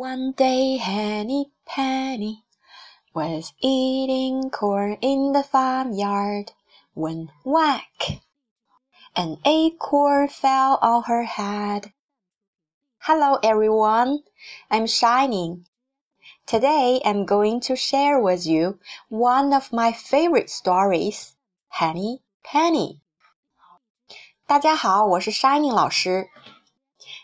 One day Henny Penny was eating corn in the farmyard when whack! An acorn fell on her head. Hello everyone, I'm Shining. Today I'm going to share with you one of my favorite stories, Henny Penny. 大家好，我是 Shining 老师。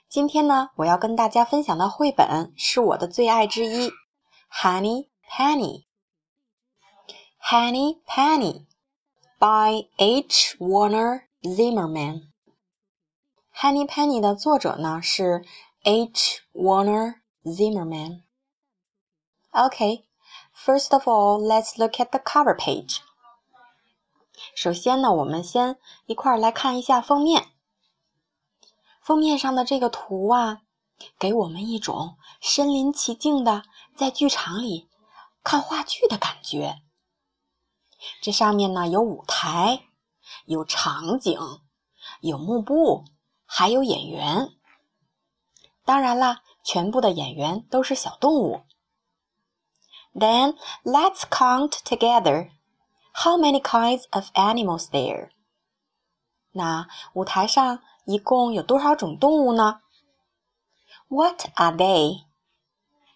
今天呢，我要跟大家分享的绘本是我的最爱之一，《Honey Penny》。Honey Penny by H. Warner Zimmerman。Honey Penny 的作者呢是 H. Warner Zimmerman。Okay, first of all, let's look at the cover page. 首先呢，我们先一块儿来看一下封面。封面上的这个图啊，给我们一种身临其境的在剧场里看话剧的感觉。这上面呢有舞台，有场景，有幕布，还有演员。当然啦，全部的演员都是小动物。Then let's count together. How many kinds of animals there? 那舞台上。一共有多少种动物呢？What are they？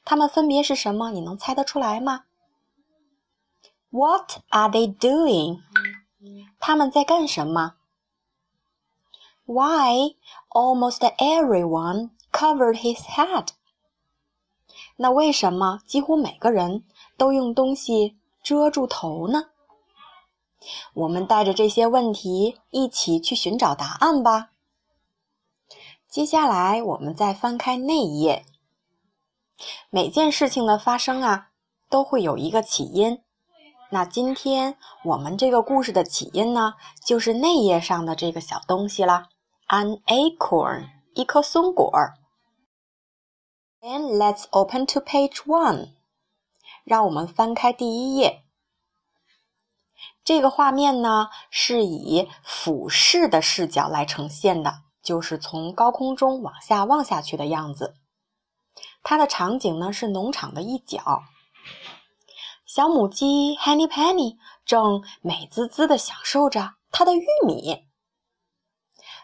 它们分别是什么？你能猜得出来吗？What are they doing？他们在干什么？Why almost everyone covered his head？那为什么几乎每个人都用东西遮住头呢？我们带着这些问题一起去寻找答案吧。接下来，我们再翻开那一页。每件事情的发生啊，都会有一个起因。那今天我们这个故事的起因呢，就是内页上的这个小东西啦，an acorn，一颗松果。Then let's open to page one。让我们翻开第一页。这个画面呢，是以俯视的视角来呈现的。就是从高空中往下望下去的样子。它的场景呢是农场的一角，小母鸡 Henny Penny 正美滋滋地享受着它的玉米。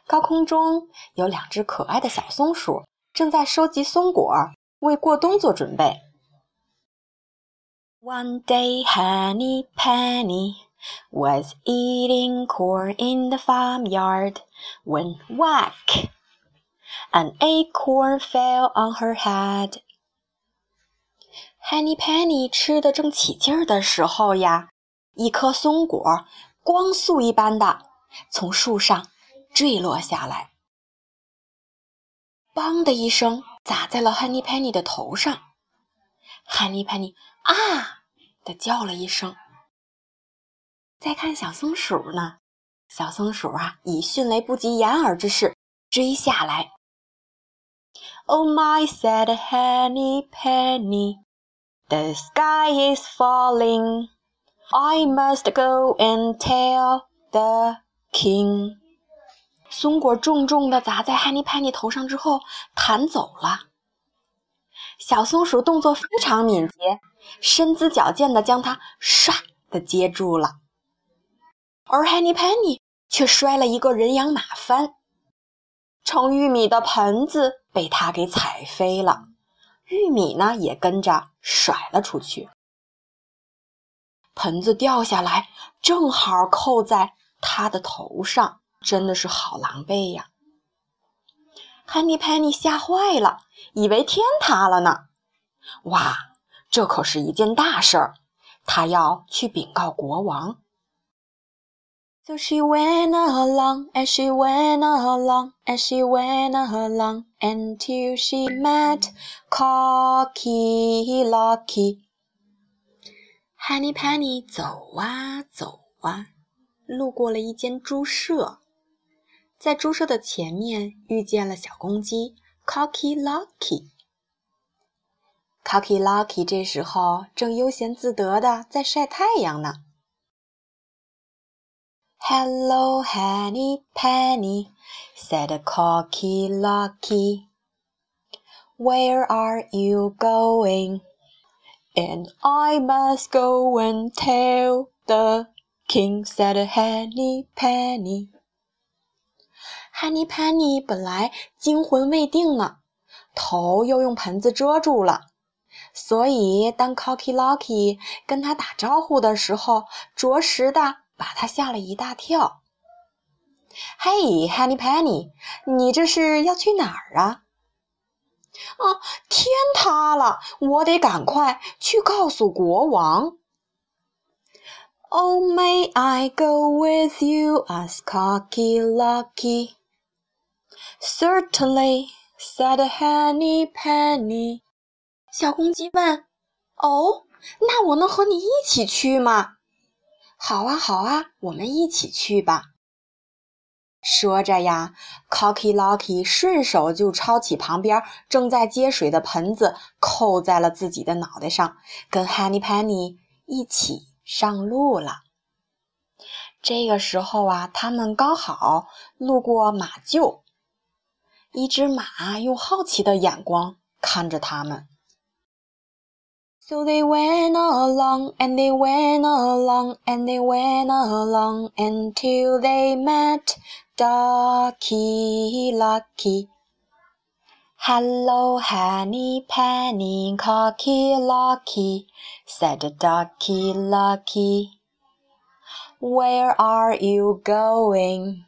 高空中有两只可爱的小松鼠正在收集松果，为过冬做准备。One day Henny Penny。Was eating corn in the farmyard when whack! An acorn fell on her head. Henny Penny 吃的正起劲儿的时候呀，一颗松果光速一般的从树上坠落下来，梆的一声砸在了 Henny Penny 的头上。Henny Penny 啊的叫了一声。再看小松鼠呢，小松鼠啊，以迅雷不及掩耳之势追下来。Oh my, sad Henny Penny, the sky is falling. I must go and tell the king. 松果重重地砸在 Henny Penny 头上之后，弹走了。小松鼠动作非常敏捷，身姿矫健地将它唰的接住了。而 Henny Penny 却摔了一个人仰马翻，盛玉米的盆子被他给踩飞了，玉米呢也跟着甩了出去。盆子掉下来，正好扣在他的头上，真的是好狼狈呀！Henny Penny 吓坏了，以为天塌了呢。哇，这可是一件大事儿，他要去禀告国王。So she went along and she went along and she went along until she met Cocky Locky. Honey, Penny 走啊走啊，路过了一间猪舍，在猪舍的前面遇见了小公鸡 Cocky Locky。Cocky Locky 这时候正悠闲自得的在晒太阳呢。Hello, Henny Penny, said Cocky Locky. Where are you going? And I must go and tell the king, said Henny Penny. Henny Penny 本来惊魂未定呢，头又用盆子遮住了，所以当 Cocky Locky 跟他打招呼的时候，着实的 把他吓了一大跳。嘿，Henny Penny，你这是要去哪儿啊？啊！天塌了，我得赶快去告诉国王。Oh, may I go with you? asked Cocky Locky. Certainly, said Henny Penny. 小公鸡问：“哦，那我能和你一起去吗？”“好啊，好啊，我们一起去吧。”说着呀，Cocky Locky 顺手就抄起旁边正在接水的盆子，扣在了自己的脑袋上，跟 Honey Penny 一起上路了。这个时候啊，他们刚好路过马厩，一只马用好奇的眼光看着他们。So they went along and they went along and they went along until they met Ducky Lucky. Hello, Henny Penny, Cocky Locky, said Ducky Lucky. Where are you going?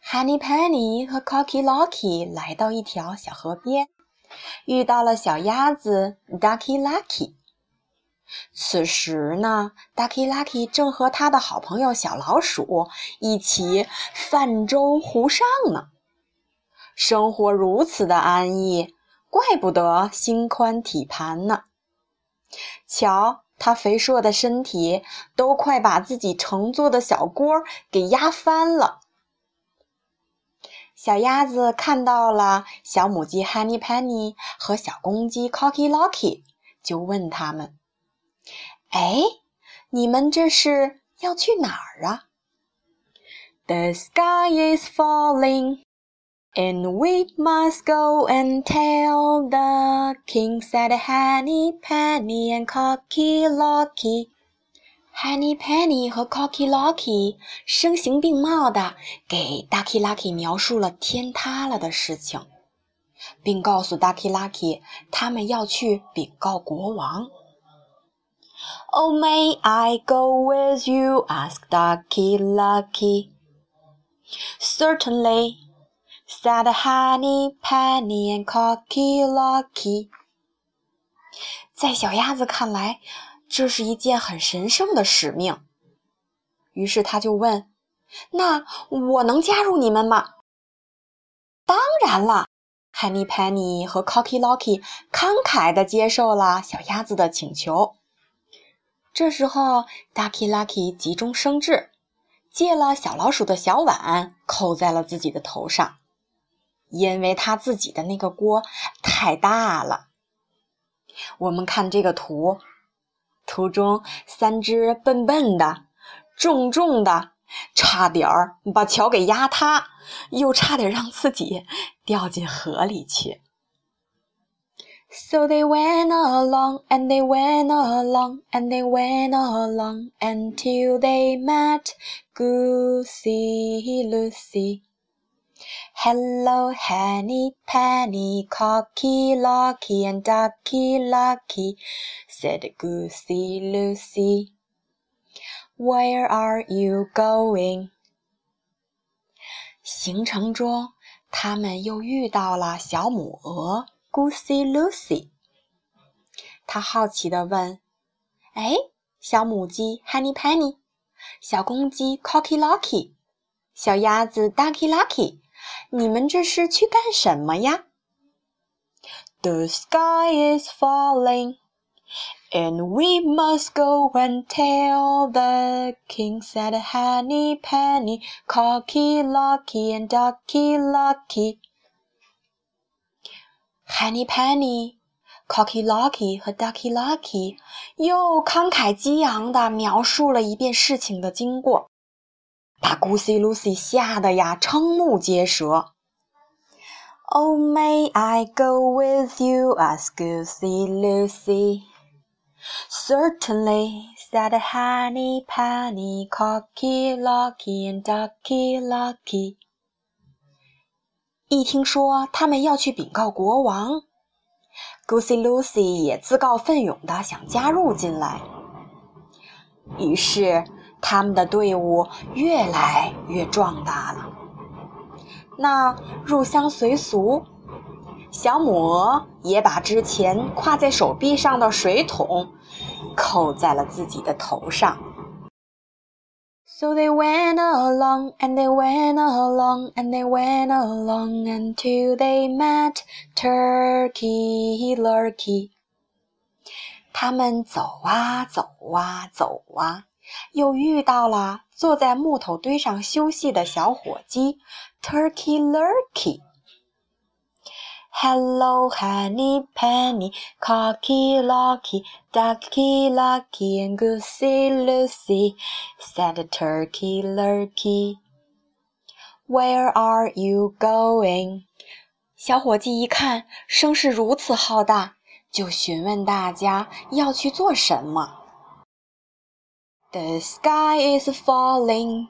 Henny Penny 和 Cocky Locky 来到一条小河边， 遇到了小鸭子 Ducky Lucky。此时呢，Ducky Lucky 正和他的好朋友小老鼠一起泛舟湖上呢。生活如此的安逸，怪不得心宽体盘呢。瞧，他肥硕的身体都快把自己乘坐的小锅给压翻了。小鸭子看到了小母鸡 Honey Penny 和小公鸡 Cocky Locky，就问他们。哎，你们这是要去哪儿啊？The sky is falling, and we must go and tell the king," said Honey Penny and Cocky Locky. Henny Penny 和 Cocky Locky 声形并茂的给 Ducky Lucky 描述了天塌了的事情，并告诉 Ducky Lucky 他们要去禀告国王。Oh, may I go with you? asked Ducky Lucky. Certainly, said Henny Penny and Cocky Locky. 在小鸭子看来，这是一件很神圣的使命。于是他就问：“那我能加入你们吗？”当然了，Henny Penny 和 Cocky Locky 慷慨地接受了小鸭子的请求。这时候，Ducky Lucky 急中生智，借了小老鼠的小碗，扣在了自己的头上，因为他自己的那个锅太大了。我们看这个图，图中三只笨笨的、重重的，差点儿把桥给压塌，又差点让自己掉进河里去。So they went along and they went along and they went along until they met Goosey Lucy. Hello, Henny Penny, Cocky Locky, and Ducky Lucky, said Goosey Lucy. Where are you going? 行程中，他们又遇到了小母鹅。Goosey Lucy，他好奇地问：“哎，小母鸡 Honey Penny，小公鸡 Cocky Locky，小鸭子 Ducky Lucky，你们这是去干什么呀？”The sky is falling, and we must go and tell the king," said Honey Penny, Cocky Locky, and Ducky Lucky. Henny Penny、Cocky Locky 和 Ducky Lucky 又慷慨激昂地描述了一遍事情的经过， 把 Goosey Lucy 吓得呀瞠目结舌。Oh, may I go with you? asked Goosey Lucy. Certainly, said Henny Penny, Cocky Locky and Ducky Lucky. 一听说他们要去禀告国王，Goosey Lucy 也自告奋勇的想加入进来。于是，他们的队伍越来越壮大了。那入乡随俗，小母鹅也把之前挎在手臂上的水桶扣在了自己的头上。So they went along and they went along and they went along until they met Turkey Lurkey。他们走啊走啊走啊，又遇到了坐在木头堆上休息的小火鸡。Turkey Lurkey. Hello, Honey, Penny, Cocky Locky, Ducky Lucky, and Goosey Lucy, said Turkey Lurkey. Where are you going? 小伙计一看声势如此浩大，就询问大家要去做什么。The sky is falling.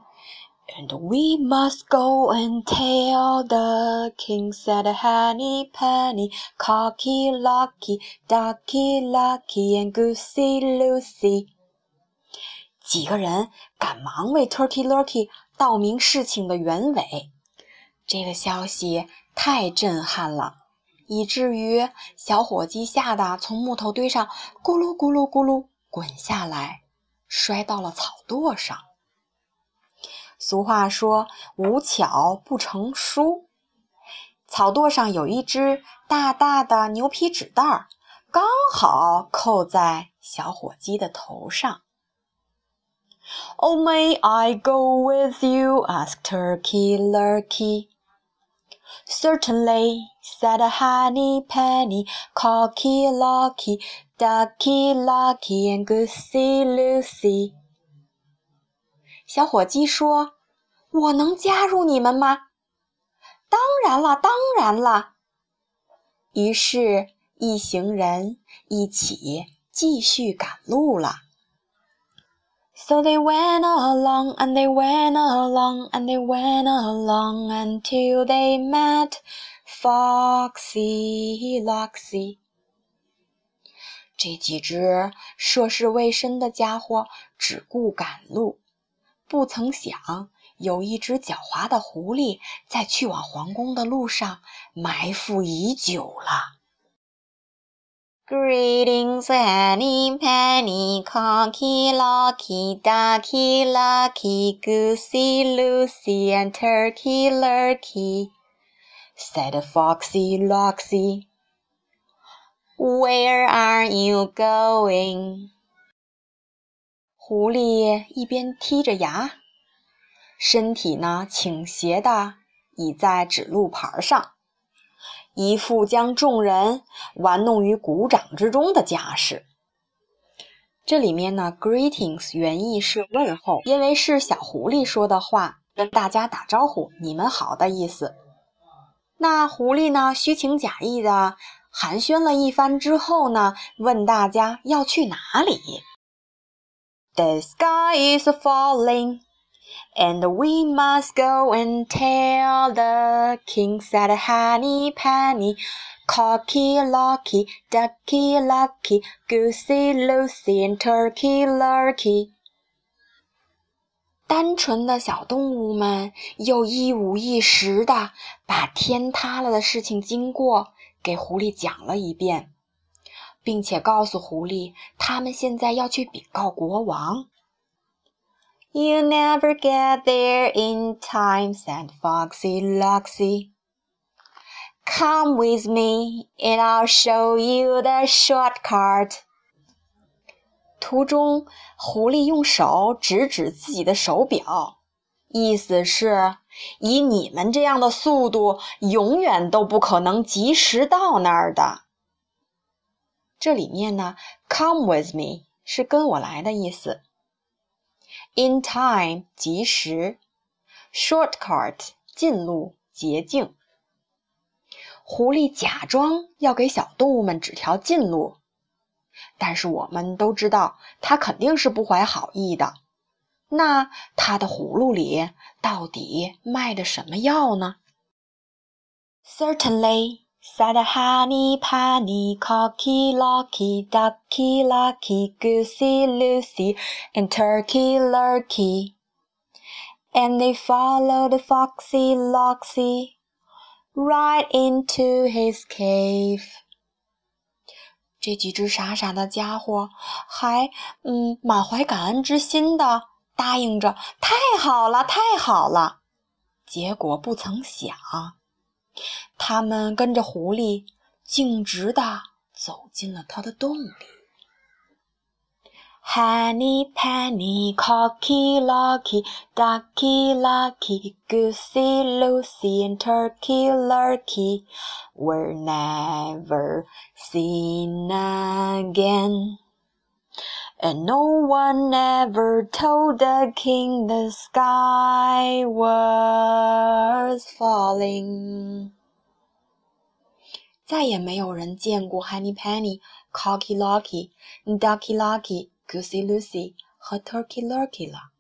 And we must go and tell the king, said Honey, Penny, Cocky Locky, Ducky Lucky, and Goosey Lucy。几个人赶忙为 Turkey Lurkey 道明事情的原委。这个消息太震撼了，以至于小伙计吓得从木头堆上咕噜咕噜咕噜滚下来，摔到了草垛上。俗话说：“无巧不成书。”草垛上有一只大大的牛皮纸袋儿，刚好扣在小火鸡的头上。“Oh, may I go with you?” asked Turkey Lurkey. “Certainly,” said Honey Penny, Cocky Locky, Ducky Lucky, and Goosey Lucy. 小火鸡说：“我能加入你们吗？”“当然了，当然了。”于是，一行人一起继续赶路了。So they went along and they went along and they went along until they met Foxy Loxy。这几只涉世未深的家伙只顾赶路。不曾想，有一只狡猾的狐狸在去往皇宫的路上埋伏已久了。Greetings, any Penny, Cocky Locky, Ducky Lucky, Goosey Lucy, and Turkey Lurkey, said Foxy Loxy. Where are you going? 狐狸一边剔着牙，身体呢倾斜的倚在指路牌上，一副将众人玩弄于股掌之中的架势。这里面呢，greetings 原意是问候，因为是小狐狸说的话，跟大家打招呼，你们好的意思。那狐狸呢，虚情假意的寒暄了一番之后呢，问大家要去哪里。The sky is falling, and we must go and tell the king, said Henny Penny, Cocky Locky, Ducky Lucky, Goosey Lucy, and Turkey Lurkey。 单纯的小动物们又一五一十的把天塌了的事情经过给狐狸讲了一遍。并且告诉狐狸，他们现在要去禀告国王。You never get there in time," said Foxy Loxy. "Come with me, and I'll show you the shortcut." 途中，狐狸用手指指自己的手表，意思是以你们这样的速度，永远都不可能及时到那儿的。这里面呢，come with me 是跟我来的意思。In time 及时，shortcut 近路捷径。狐狸假装要给小动物们指条近路，但是我们都知道，它肯定是不怀好意的。那它的葫芦里到底卖的什么药呢？Certainly, said Honey Penny, Cocky Locky, Ducky Lucky, Goosey Lucy, and Turkey Lurkey. And they followed Foxy Loxy right into his cave. 这几只傻傻的家伙还嗯满怀感恩之心的答应着，太好了，太好了。结果不曾想，他们跟着狐狸径直的走进了他的洞里。Henny Penny, Cocky Locky, Ducky Lucky, Goosey Lucy, and Turkey Lurkey were never seen again. And no one ever told the king the sky was falling。再也没有人见过 Honey Penny、Cocky Locky、Ducky Lucky、 Goose Lucy 和 Turkey Lurkey 了，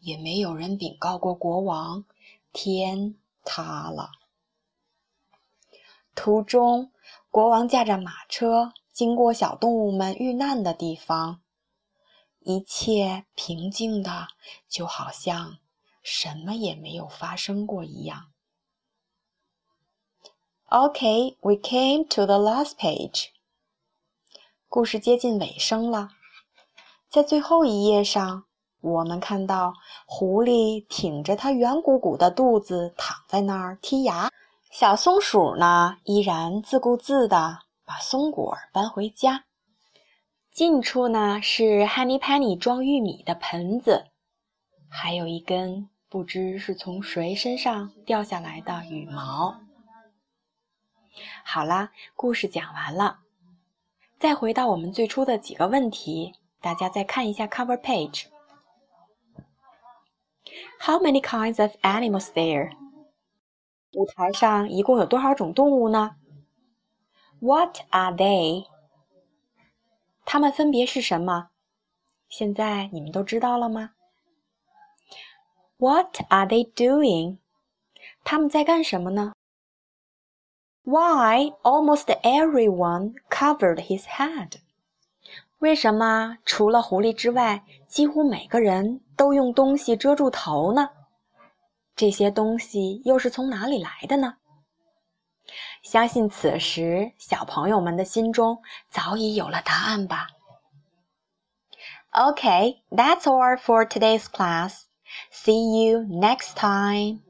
也没有人禀告过国王，天塌了。途中，国王驾着马车。经过小动物们遇难的地方，一切平静的，就好像什么也没有发生过一样。Okay, we came to the last page. 故事接近尾声了，在最后一页上，我们看到狐狸挺着它圆鼓鼓的肚子躺在那儿剔牙，小松鼠呢依然自顾自的。把松果搬回家。近处呢是 Honey Penny 装玉米的盆子，还有一根不知是从谁身上掉下来的羽毛。好啦，故事讲完了。再回到我们最初的几个问题，大家再看一下 cover page。How many kinds of animals there？舞台上一共有多少种动物呢？What are they？它们分别是什么？现在你们都知道了吗？What are they doing？他们在干什么呢？Why almost everyone covered his head？ 为什么除了狐狸之外，几乎每个人都用东西遮住头呢？这些东西又是从哪里来的呢？相信此时小朋友们的心中早已有了答案吧。Okay, that's all for today's class. See you next time.